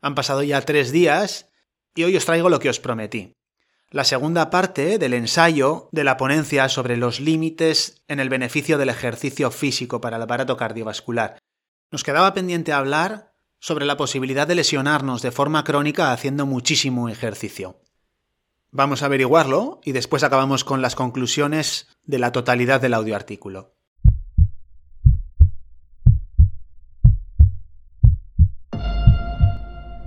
Han pasado ya tres días y hoy os traigo lo que os prometí. La segunda parte del ensayo de la ponencia sobre los límites en el beneficio del ejercicio físico para el aparato cardiovascular. Nos quedaba pendiente hablar sobre la posibilidad de lesionarnos de forma crónica haciendo muchísimo ejercicio. Vamos a averiguarlo y después acabamos con las conclusiones de la totalidad del audioartículo.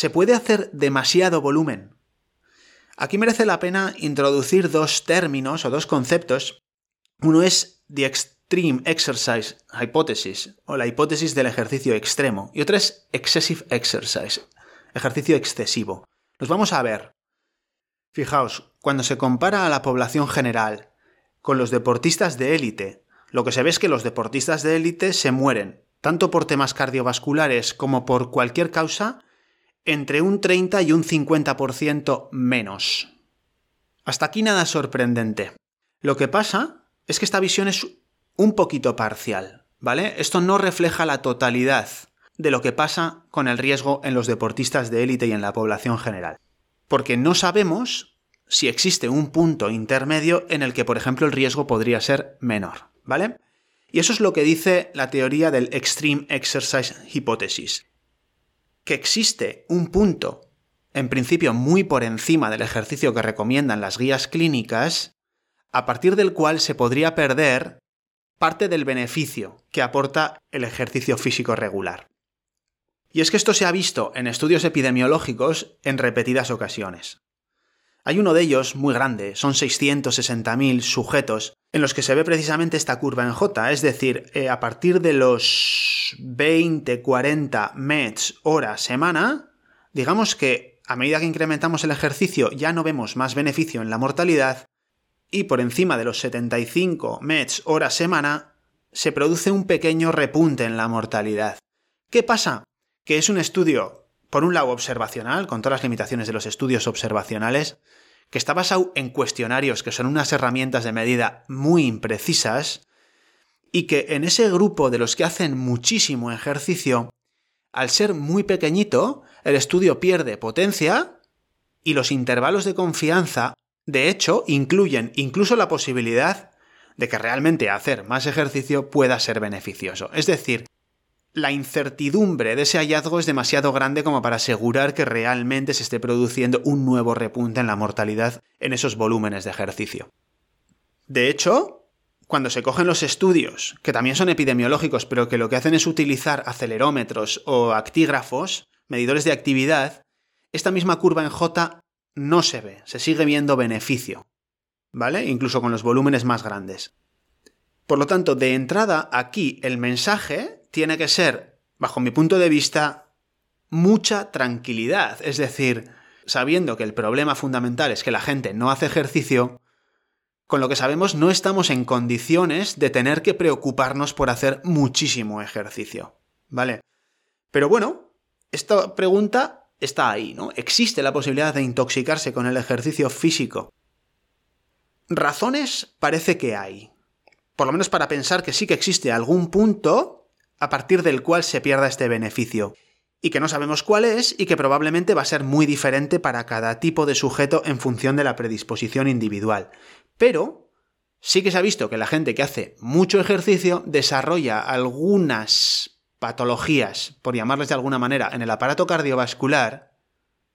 ¿Se puede hacer demasiado volumen? Aquí merece la pena introducir dos términos o dos conceptos. Uno es the extreme exercise hypothesis o la hipótesis del ejercicio extremo y otro es excessive exercise, ejercicio excesivo. Los vamos a ver. Fijaos, cuando se compara a la población general con los deportistas de élite, lo que se ve es que los deportistas de élite se mueren, tanto por temas cardiovasculares como por cualquier causa, entre un 30 y un 50% menos. Hasta aquí nada sorprendente. Lo que pasa es que esta visión es un poquito parcial, ¿vale? Esto no refleja la totalidad de lo que pasa con el riesgo en los deportistas de élite y en la población general. Porque no sabemos si existe un punto intermedio en el que, por ejemplo, el riesgo podría ser menor, ¿vale? Y eso es lo que dice la teoría del Extreme Exercise Hypothesis, que existe un punto, en principio muy por encima del ejercicio que recomiendan las guías clínicas, a partir del cual se podría perder parte del beneficio que aporta el ejercicio físico regular. Y es que esto se ha visto en estudios epidemiológicos en repetidas ocasiones. Hay uno de ellos muy grande, son 660.000 sujetos, en los que se ve precisamente esta curva en J, es decir, eh, a partir de los 20, 40 METs hora semana, digamos que a medida que incrementamos el ejercicio ya no vemos más beneficio en la mortalidad, y por encima de los 75 METs hora semana, se produce un pequeño repunte en la mortalidad. ¿Qué pasa? Que es un estudio, por un lado observacional, con todas las limitaciones de los estudios observacionales, que está basado en cuestionarios que son unas herramientas de medida muy imprecisas y que en ese grupo de los que hacen muchísimo ejercicio, al ser muy pequeñito, el estudio pierde potencia y los intervalos de confianza, de hecho, incluyen incluso la posibilidad de que realmente hacer más ejercicio pueda ser beneficioso. Es decir, la incertidumbre de ese hallazgo es demasiado grande como para asegurar que realmente se esté produciendo un nuevo repunte en la mortalidad en esos volúmenes de ejercicio. De hecho, cuando se cogen los estudios, que también son epidemiológicos, pero que lo que hacen es utilizar acelerómetros o actígrafos, medidores de actividad, esta misma curva en J no se ve, se sigue viendo beneficio, ¿vale? Incluso con los volúmenes más grandes. Por lo tanto, de entrada aquí el mensaje tiene que ser, bajo mi punto de vista, mucha tranquilidad. Es decir, sabiendo que el problema fundamental es que la gente no hace ejercicio, con lo que sabemos no estamos en condiciones de tener que preocuparnos por hacer muchísimo ejercicio. ¿Vale? Pero bueno, esta pregunta está ahí, ¿no? ¿Existe la posibilidad de intoxicarse con el ejercicio físico? Razones parece que hay. Por lo menos para pensar que sí que existe algún punto a partir del cual se pierda este beneficio, y que no sabemos cuál es y que probablemente va a ser muy diferente para cada tipo de sujeto en función de la predisposición individual. Pero sí que se ha visto que la gente que hace mucho ejercicio desarrolla algunas patologías, por llamarles de alguna manera, en el aparato cardiovascular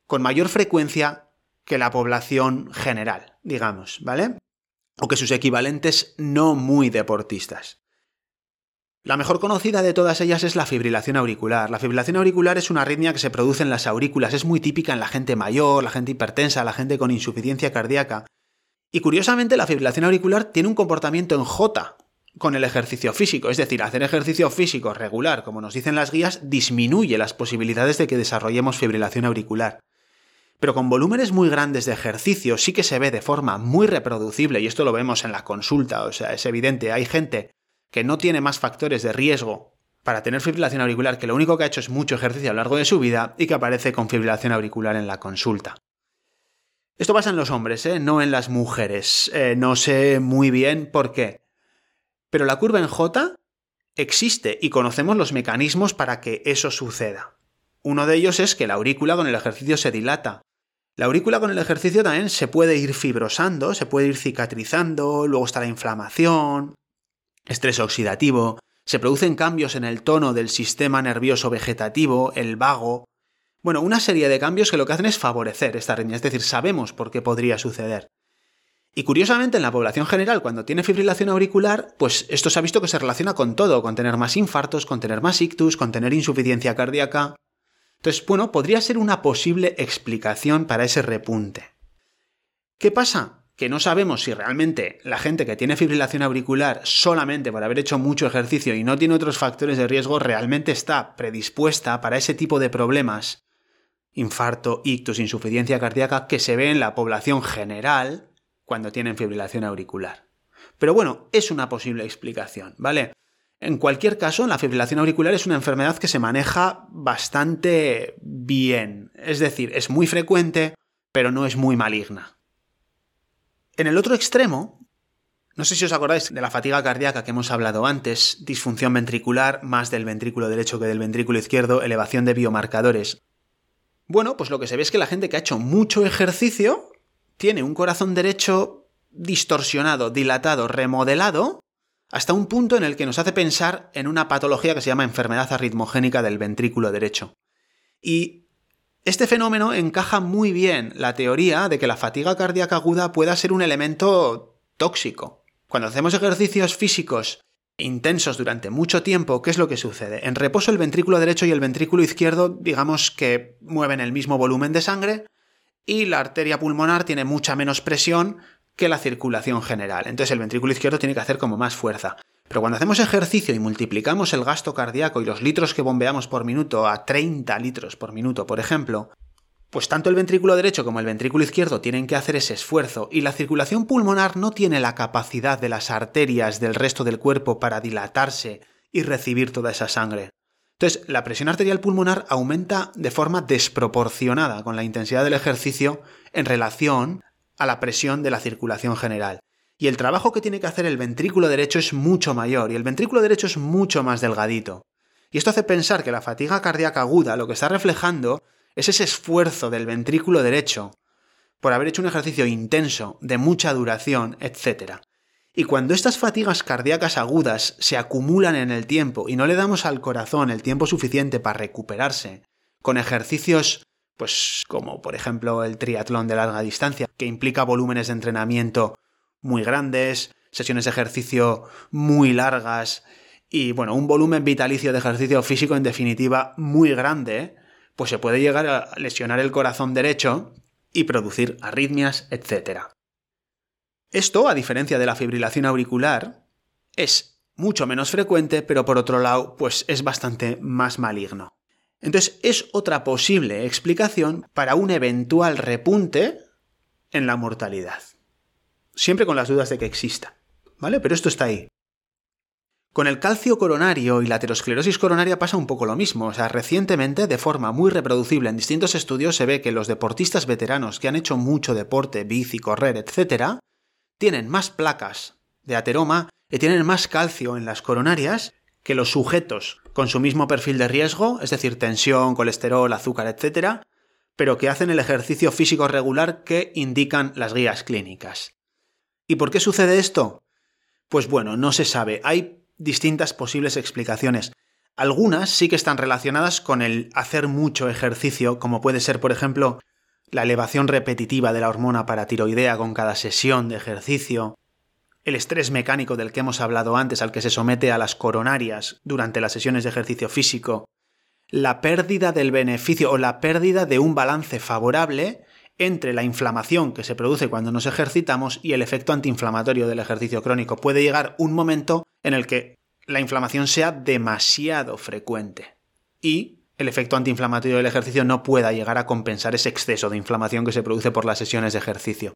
con mayor frecuencia que la población general, digamos, ¿vale? O que sus equivalentes no muy deportistas. La mejor conocida de todas ellas es la fibrilación auricular. La fibrilación auricular es una arritmia que se produce en las aurículas, es muy típica en la gente mayor, la gente hipertensa, la gente con insuficiencia cardíaca. Y curiosamente la fibrilación auricular tiene un comportamiento en J, con el ejercicio físico. Es decir, hacer ejercicio físico regular, como nos dicen las guías, disminuye las posibilidades de que desarrollemos fibrilación auricular. Pero con volúmenes muy grandes de ejercicio sí que se ve de forma muy reproducible, y esto lo vemos en la consulta, o sea, es evidente, hay gente que no tiene más factores de riesgo para tener fibrilación auricular, que lo único que ha hecho es mucho ejercicio a lo largo de su vida y que aparece con fibrilación auricular en la consulta. Esto pasa en los hombres, ¿eh? no en las mujeres. Eh, no sé muy bien por qué. Pero la curva en J existe y conocemos los mecanismos para que eso suceda. Uno de ellos es que la aurícula con el ejercicio se dilata. La aurícula con el ejercicio también se puede ir fibrosando, se puede ir cicatrizando, luego está la inflamación, estrés oxidativo, se producen cambios en el tono del sistema nervioso vegetativo, el vago. Bueno, una serie de cambios que lo que hacen es favorecer esta arritmia, es decir, sabemos por qué podría suceder. Y curiosamente en la población general, cuando tiene fibrilación auricular, pues esto se ha visto que se relaciona con todo, con tener más infartos, con tener más ictus, con tener insuficiencia cardíaca. Entonces, bueno, podría ser una posible explicación para ese repunte. ¿Qué pasa? Que no sabemos si realmente la gente que tiene fibrilación auricular solamente por haber hecho mucho ejercicio y no tiene otros factores de riesgo realmente está predispuesta para ese tipo de problemas, infarto, ictus, insuficiencia cardíaca, que se ve en la población general, cuando tienen fibrilación auricular. Pero bueno, es una posible explicación, ¿vale? En cualquier caso, la fibrilación auricular es una enfermedad que se maneja bastante bien. Es decir, es muy frecuente, pero no es muy maligna. En el otro extremo, no sé si os acordáis de la fatiga cardíaca que hemos hablado antes, disfunción ventricular, más del ventrículo derecho que del ventrículo izquierdo, elevación de biomarcadores. Bueno, pues lo que se ve es que la gente que ha hecho mucho ejercicio tiene un corazón derecho distorsionado, dilatado, remodelado, hasta un punto en el que nos hace pensar en una patología que se llama enfermedad arritmogénica del ventrículo derecho. Y este fenómeno encaja muy bien la teoría de que la fatiga cardíaca aguda pueda ser un elemento tóxico. Cuando hacemos ejercicios físicos intensos durante mucho tiempo, ¿qué es lo que sucede? En reposo el ventrículo derecho y el ventrículo izquierdo, digamos que mueven el mismo volumen de sangre, y la arteria pulmonar tiene mucha menos presión que la circulación general. Entonces el ventrículo izquierdo tiene que hacer como más fuerza. Pero cuando hacemos ejercicio y multiplicamos el gasto cardíaco y los litros que bombeamos por minuto a 30 litros por minuto, por ejemplo, pues tanto el ventrículo derecho como el ventrículo izquierdo tienen que hacer ese esfuerzo y la circulación pulmonar no tiene la capacidad de las arterias del resto del cuerpo para dilatarse y recibir toda esa sangre. Entonces, la presión arterial pulmonar aumenta de forma desproporcionada con la intensidad del ejercicio en relación a la presión de la circulación general. Y el trabajo que tiene que hacer el ventrículo derecho es mucho mayor, y el ventrículo derecho es mucho más delgadito. Y esto hace pensar que la fatiga cardíaca aguda lo que está reflejando es ese esfuerzo del ventrículo derecho por haber hecho un ejercicio intenso, de mucha duración, etc. Y cuando estas fatigas cardíacas agudas se acumulan en el tiempo y no le damos al corazón el tiempo suficiente para recuperarse, con ejercicios, pues como por ejemplo el triatlón de larga distancia, que implica volúmenes de entrenamiento muy grandes, sesiones de ejercicio muy largas y bueno, un volumen vitalicio de ejercicio físico en definitiva muy grande, pues se puede llegar a lesionar el corazón derecho y producir arritmias, etc. Esto, a diferencia de la fibrilación auricular, es mucho menos frecuente, pero por otro lado, pues es bastante más maligno. Entonces, es otra posible explicación para un eventual repunte en la mortalidad. Siempre con las dudas de que exista. ¿Vale? Pero esto está ahí. Con el calcio coronario y la aterosclerosis coronaria pasa un poco lo mismo. O sea, recientemente, de forma muy reproducible en distintos estudios, se ve que los deportistas veteranos que han hecho mucho deporte, bici, correr, etc., tienen más placas de ateroma y tienen más calcio en las coronarias que los sujetos con su mismo perfil de riesgo, es decir, tensión, colesterol, azúcar, etc., pero que hacen el ejercicio físico regular que indican las guías clínicas. ¿Y por qué sucede esto? Pues bueno, no se sabe. Hay distintas posibles explicaciones. Algunas sí que están relacionadas con el hacer mucho ejercicio, como puede ser, por ejemplo, la elevación repetitiva de la hormona paratiroidea con cada sesión de ejercicio, el estrés mecánico del que hemos hablado antes al que se somete a las coronarias durante las sesiones de ejercicio físico, la pérdida del beneficio o la pérdida de un balance favorable entre la inflamación que se produce cuando nos ejercitamos y el efecto antiinflamatorio del ejercicio crónico. Puede llegar un momento en el que la inflamación sea demasiado frecuente y el efecto antiinflamatorio del ejercicio no pueda llegar a compensar ese exceso de inflamación que se produce por las sesiones de ejercicio.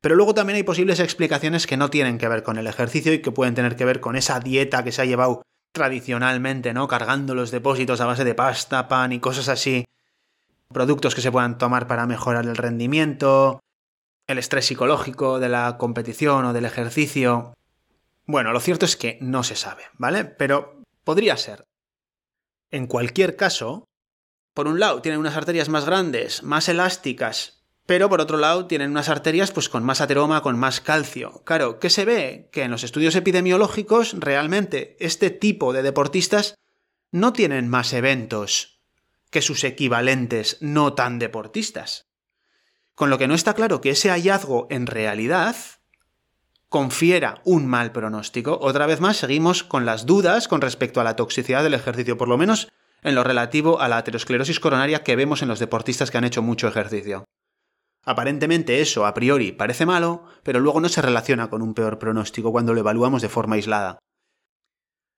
Pero luego también hay posibles explicaciones que no tienen que ver con el ejercicio y que pueden tener que ver con esa dieta que se ha llevado tradicionalmente, ¿no? Cargando los depósitos a base de pasta, pan y cosas así. Productos que se puedan tomar para mejorar el rendimiento, el estrés psicológico de la competición o del ejercicio. Bueno, lo cierto es que no se sabe, ¿vale? Pero podría ser. En cualquier caso, por un lado tienen unas arterias más grandes, más elásticas, pero por otro lado tienen unas arterias pues con más ateroma, con más calcio. Claro, ¿qué se ve? Que en los estudios epidemiológicos realmente este tipo de deportistas no tienen más eventos que sus equivalentes no tan deportistas. Con lo que no está claro que ese hallazgo en realidad confiera un mal pronóstico. Otra vez más, seguimos con las dudas con respecto a la toxicidad del ejercicio, por lo menos en lo relativo a la aterosclerosis coronaria que vemos en los deportistas que han hecho mucho ejercicio. Aparentemente eso a priori parece malo, pero luego no se relaciona con un peor pronóstico cuando lo evaluamos de forma aislada.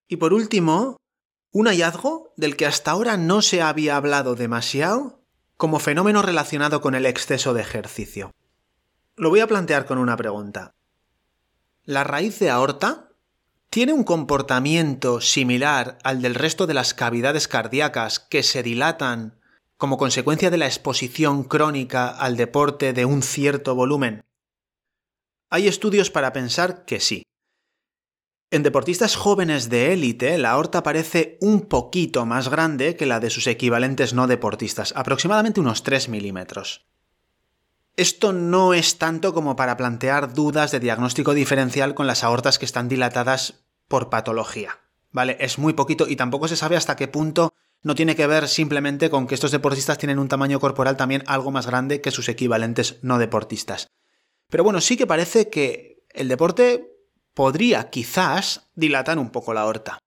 Y por último, un hallazgo del que hasta ahora no se había hablado demasiado como fenómeno relacionado con el exceso de ejercicio. Lo voy a plantear con una pregunta. La raíz de aorta tiene un comportamiento similar al del resto de las cavidades cardíacas que se dilatan como consecuencia de la exposición crónica al deporte de un cierto volumen. Hay estudios para pensar que sí. En deportistas jóvenes de élite, la aorta parece un poquito más grande que la de sus equivalentes no deportistas, aproximadamente unos 3 milímetros. Esto no es tanto como para plantear dudas de diagnóstico diferencial con las aortas que están dilatadas por patología. ¿Vale? Es muy poquito y tampoco se sabe hasta qué punto no tiene que ver simplemente con que estos deportistas tienen un tamaño corporal también algo más grande que sus equivalentes no deportistas. Pero bueno, sí que parece que el deporte podría quizás dilatar un poco la aorta.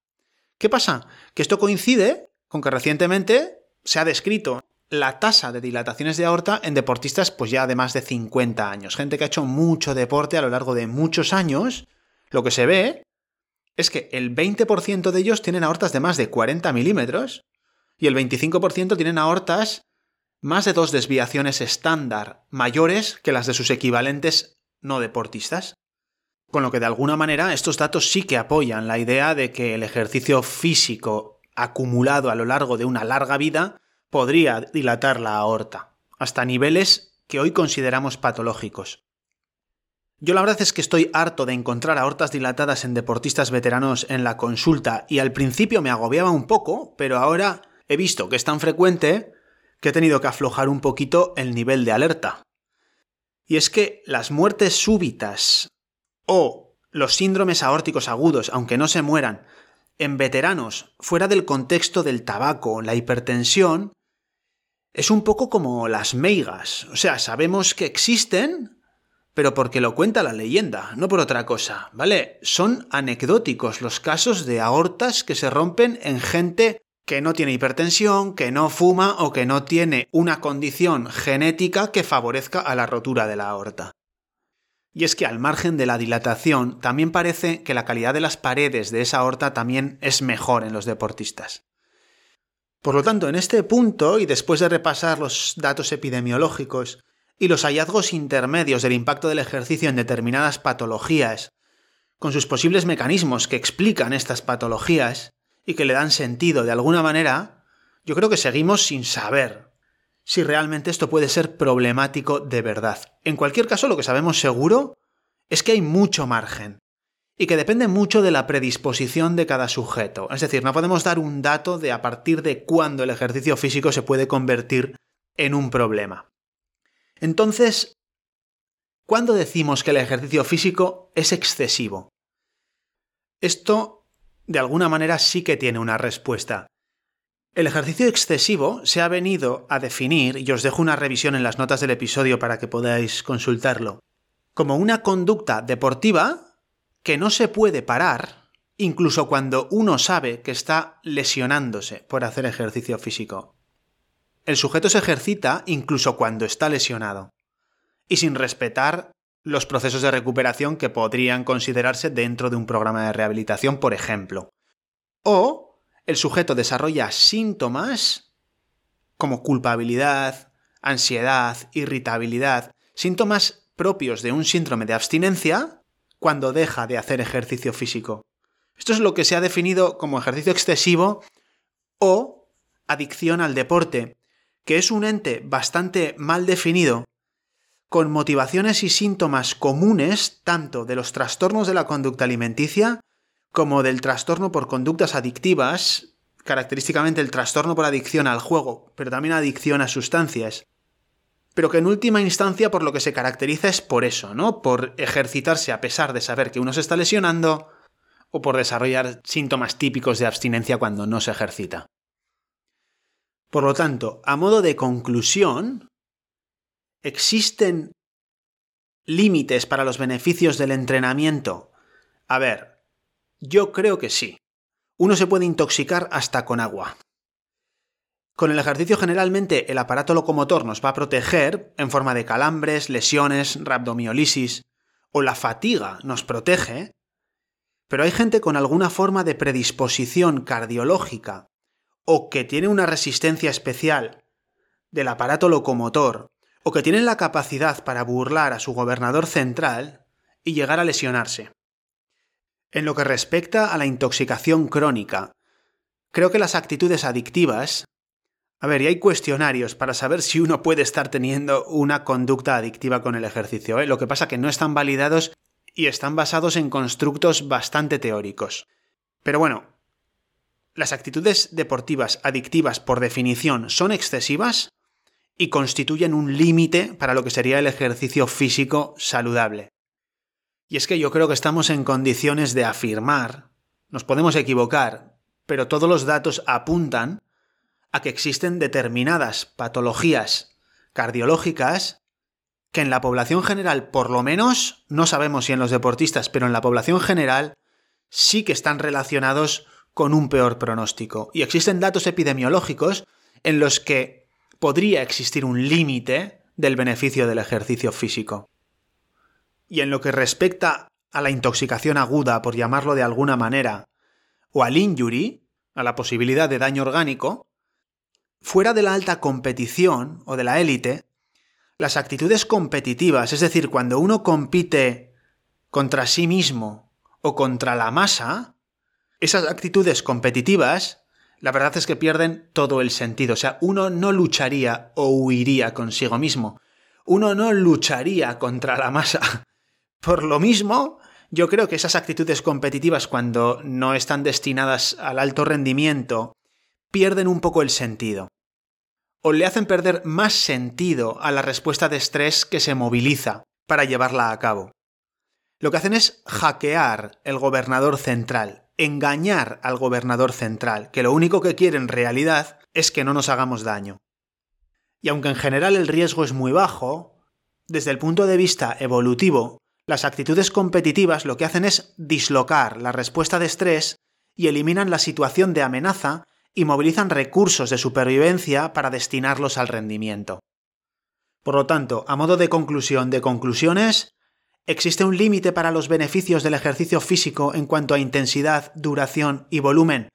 ¿Qué pasa? Que esto coincide con que recientemente se ha descrito la tasa de dilataciones de aorta en deportistas pues ya de más de 50 años. Gente que ha hecho mucho deporte a lo largo de muchos años. Lo que se ve es que el 20% de ellos tienen aortas de más de 40 milímetros y el 25% tienen aortas más de dos desviaciones estándar mayores que las de sus equivalentes no deportistas. Con lo que de alguna manera estos datos sí que apoyan la idea de que el ejercicio físico acumulado a lo largo de una larga vida podría dilatar la aorta, hasta niveles que hoy consideramos patológicos. Yo la verdad es que estoy harto de encontrar aortas dilatadas en deportistas veteranos en la consulta y al principio me agobiaba un poco, pero ahora he visto que es tan frecuente que he tenido que aflojar un poquito el nivel de alerta. Y es que las muertes súbitas o los síndromes aórticos agudos, aunque no se mueran, en veteranos, fuera del contexto del tabaco, la hipertensión, es un poco como las meigas. O sea, sabemos que existen, pero porque lo cuenta la leyenda, no por otra cosa, ¿vale? Son anecdóticos los casos de aortas que se rompen en gente que no tiene hipertensión, que no fuma o que no tiene una condición genética que favorezca a la rotura de la aorta. Y es que al margen de la dilatación, también parece que la calidad de las paredes de esa aorta también es mejor en los deportistas. Por lo tanto, en este punto, y después de repasar los datos epidemiológicos y los hallazgos intermedios del impacto del ejercicio en determinadas patologías, con sus posibles mecanismos que explican estas patologías y que le dan sentido de alguna manera, yo creo que seguimos sin saber si realmente esto puede ser problemático de verdad. En cualquier caso, lo que sabemos seguro es que hay mucho margen y que depende mucho de la predisposición de cada sujeto. Es decir, no podemos dar un dato de a partir de cuándo el ejercicio físico se puede convertir en un problema. Entonces, ¿cuándo decimos que el ejercicio físico es excesivo? Esto, de alguna manera, sí que tiene una respuesta. El ejercicio excesivo se ha venido a definir, y os dejo una revisión en las notas del episodio para que podáis consultarlo, como una conducta deportiva que no se puede parar, incluso cuando uno sabe que está lesionándose por hacer ejercicio físico. El sujeto se ejercita incluso cuando está lesionado, y sin respetar los procesos de recuperación que podrían considerarse dentro de un programa de rehabilitación, por ejemplo. O el sujeto desarrolla síntomas como culpabilidad, ansiedad, irritabilidad, síntomas propios de un síndrome de abstinencia cuando deja de hacer ejercicio físico. Esto es lo que se ha definido como ejercicio excesivo o adicción al deporte, que es un ente bastante mal definido con motivaciones y síntomas comunes tanto de los trastornos de la conducta alimenticia como del trastorno por conductas adictivas, característicamente el trastorno por adicción al juego, pero también adicción a sustancias. Pero que en última instancia por lo que se caracteriza es por eso, ¿no? Por ejercitarse a pesar de saber que uno se está lesionando o por desarrollar síntomas típicos de abstinencia cuando no se ejercita. Por lo tanto, a modo de conclusión, ¿Existen límites para los beneficios del entrenamiento? A ver, yo creo que sí. Uno se puede intoxicar hasta con agua. Con el ejercicio generalmente el aparato locomotor nos va a proteger en forma de calambres, lesiones, rhabdomiolisis, o la fatiga nos protege, pero hay gente con alguna forma de predisposición cardiológica o que tiene una resistencia especial del aparato locomotor o que tienen la capacidad para burlar a su gobernador central y llegar a lesionarse. En lo que respecta a la intoxicación crónica, creo que las actitudes adictivas... A ver, y hay cuestionarios para saber si uno puede estar teniendo una conducta adictiva con el ejercicio. ¿eh? Lo que pasa que no están validados y están basados en constructos bastante teóricos. Pero bueno, las actitudes deportivas adictivas por definición son excesivas y constituyen un límite para lo que sería el ejercicio físico saludable. Y es que yo creo que estamos en condiciones de afirmar, nos podemos equivocar, pero todos los datos apuntan a que existen determinadas patologías cardiológicas que en la población general, por lo menos, no sabemos si en los deportistas, pero en la población general sí que están relacionados con un peor pronóstico. Y existen datos epidemiológicos en los que podría existir un límite del beneficio del ejercicio físico. Y en lo que respecta a la intoxicación aguda, por llamarlo de alguna manera, o al injury, a la posibilidad de daño orgánico, fuera de la alta competición o de la élite, las actitudes competitivas, es decir, cuando uno compite contra sí mismo o contra la masa, esas actitudes competitivas la verdad es que pierden todo el sentido. O sea, uno no lucharía o huiría consigo mismo. Uno no lucharía contra la masa. Por lo mismo, yo creo que esas actitudes competitivas cuando no están destinadas al alto rendimiento pierden un poco el sentido. O le hacen perder más sentido a la respuesta de estrés que se moviliza para llevarla a cabo. Lo que hacen es hackear el gobernador central, engañar al gobernador central, que lo único que quiere en realidad es que no nos hagamos daño. Y aunque en general el riesgo es muy bajo, desde el punto de vista evolutivo, las actitudes competitivas lo que hacen es dislocar la respuesta de estrés y eliminan la situación de amenaza y movilizan recursos de supervivencia para destinarlos al rendimiento. Por lo tanto, a modo de conclusión de conclusiones, ¿Existe un límite para los beneficios del ejercicio físico en cuanto a intensidad, duración y volumen?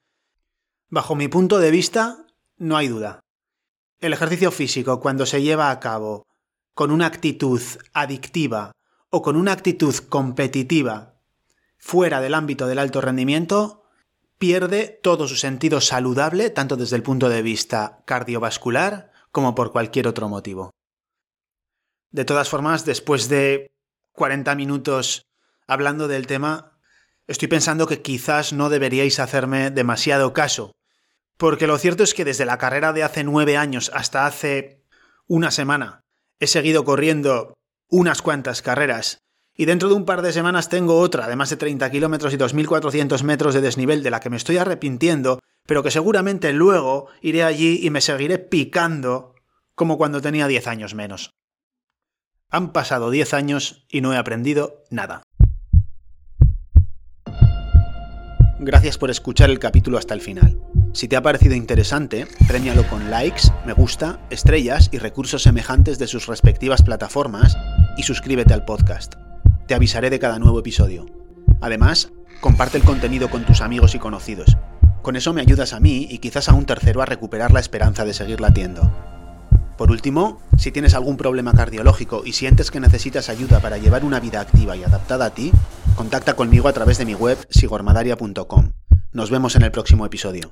Bajo mi punto de vista, no hay duda. El ejercicio físico, cuando se lleva a cabo con una actitud adictiva o con una actitud competitiva fuera del ámbito del alto rendimiento, pierde todo su sentido saludable, tanto desde el punto de vista cardiovascular como por cualquier otro motivo. De todas formas, después de 40 minutos hablando del tema, estoy pensando que quizás no deberíais hacerme demasiado caso. Porque lo cierto es que desde la carrera de hace nueve años hasta hace una semana he seguido corriendo unas cuantas carreras y dentro de un par de semanas tengo otra de más de 30 kilómetros y 2.400 metros de desnivel de la que me estoy arrepintiendo, pero que seguramente luego iré allí y me seguiré picando como cuando tenía 10 años menos. Han pasado 10 años y no he aprendido nada. Gracias por escuchar el capítulo hasta el final. Si te ha parecido interesante, premialo con likes, me gusta, estrellas y recursos semejantes de sus respectivas plataformas y suscríbete al podcast. Te avisaré de cada nuevo episodio. Además, comparte el contenido con tus amigos y conocidos. Con eso me ayudas a mí y quizás a un tercero a recuperar la esperanza de seguir latiendo. Por último, si tienes algún problema cardiológico y sientes que necesitas ayuda para llevar una vida activa y adaptada a ti, contacta conmigo a través de mi web sigormadaria.com. Nos vemos en el próximo episodio.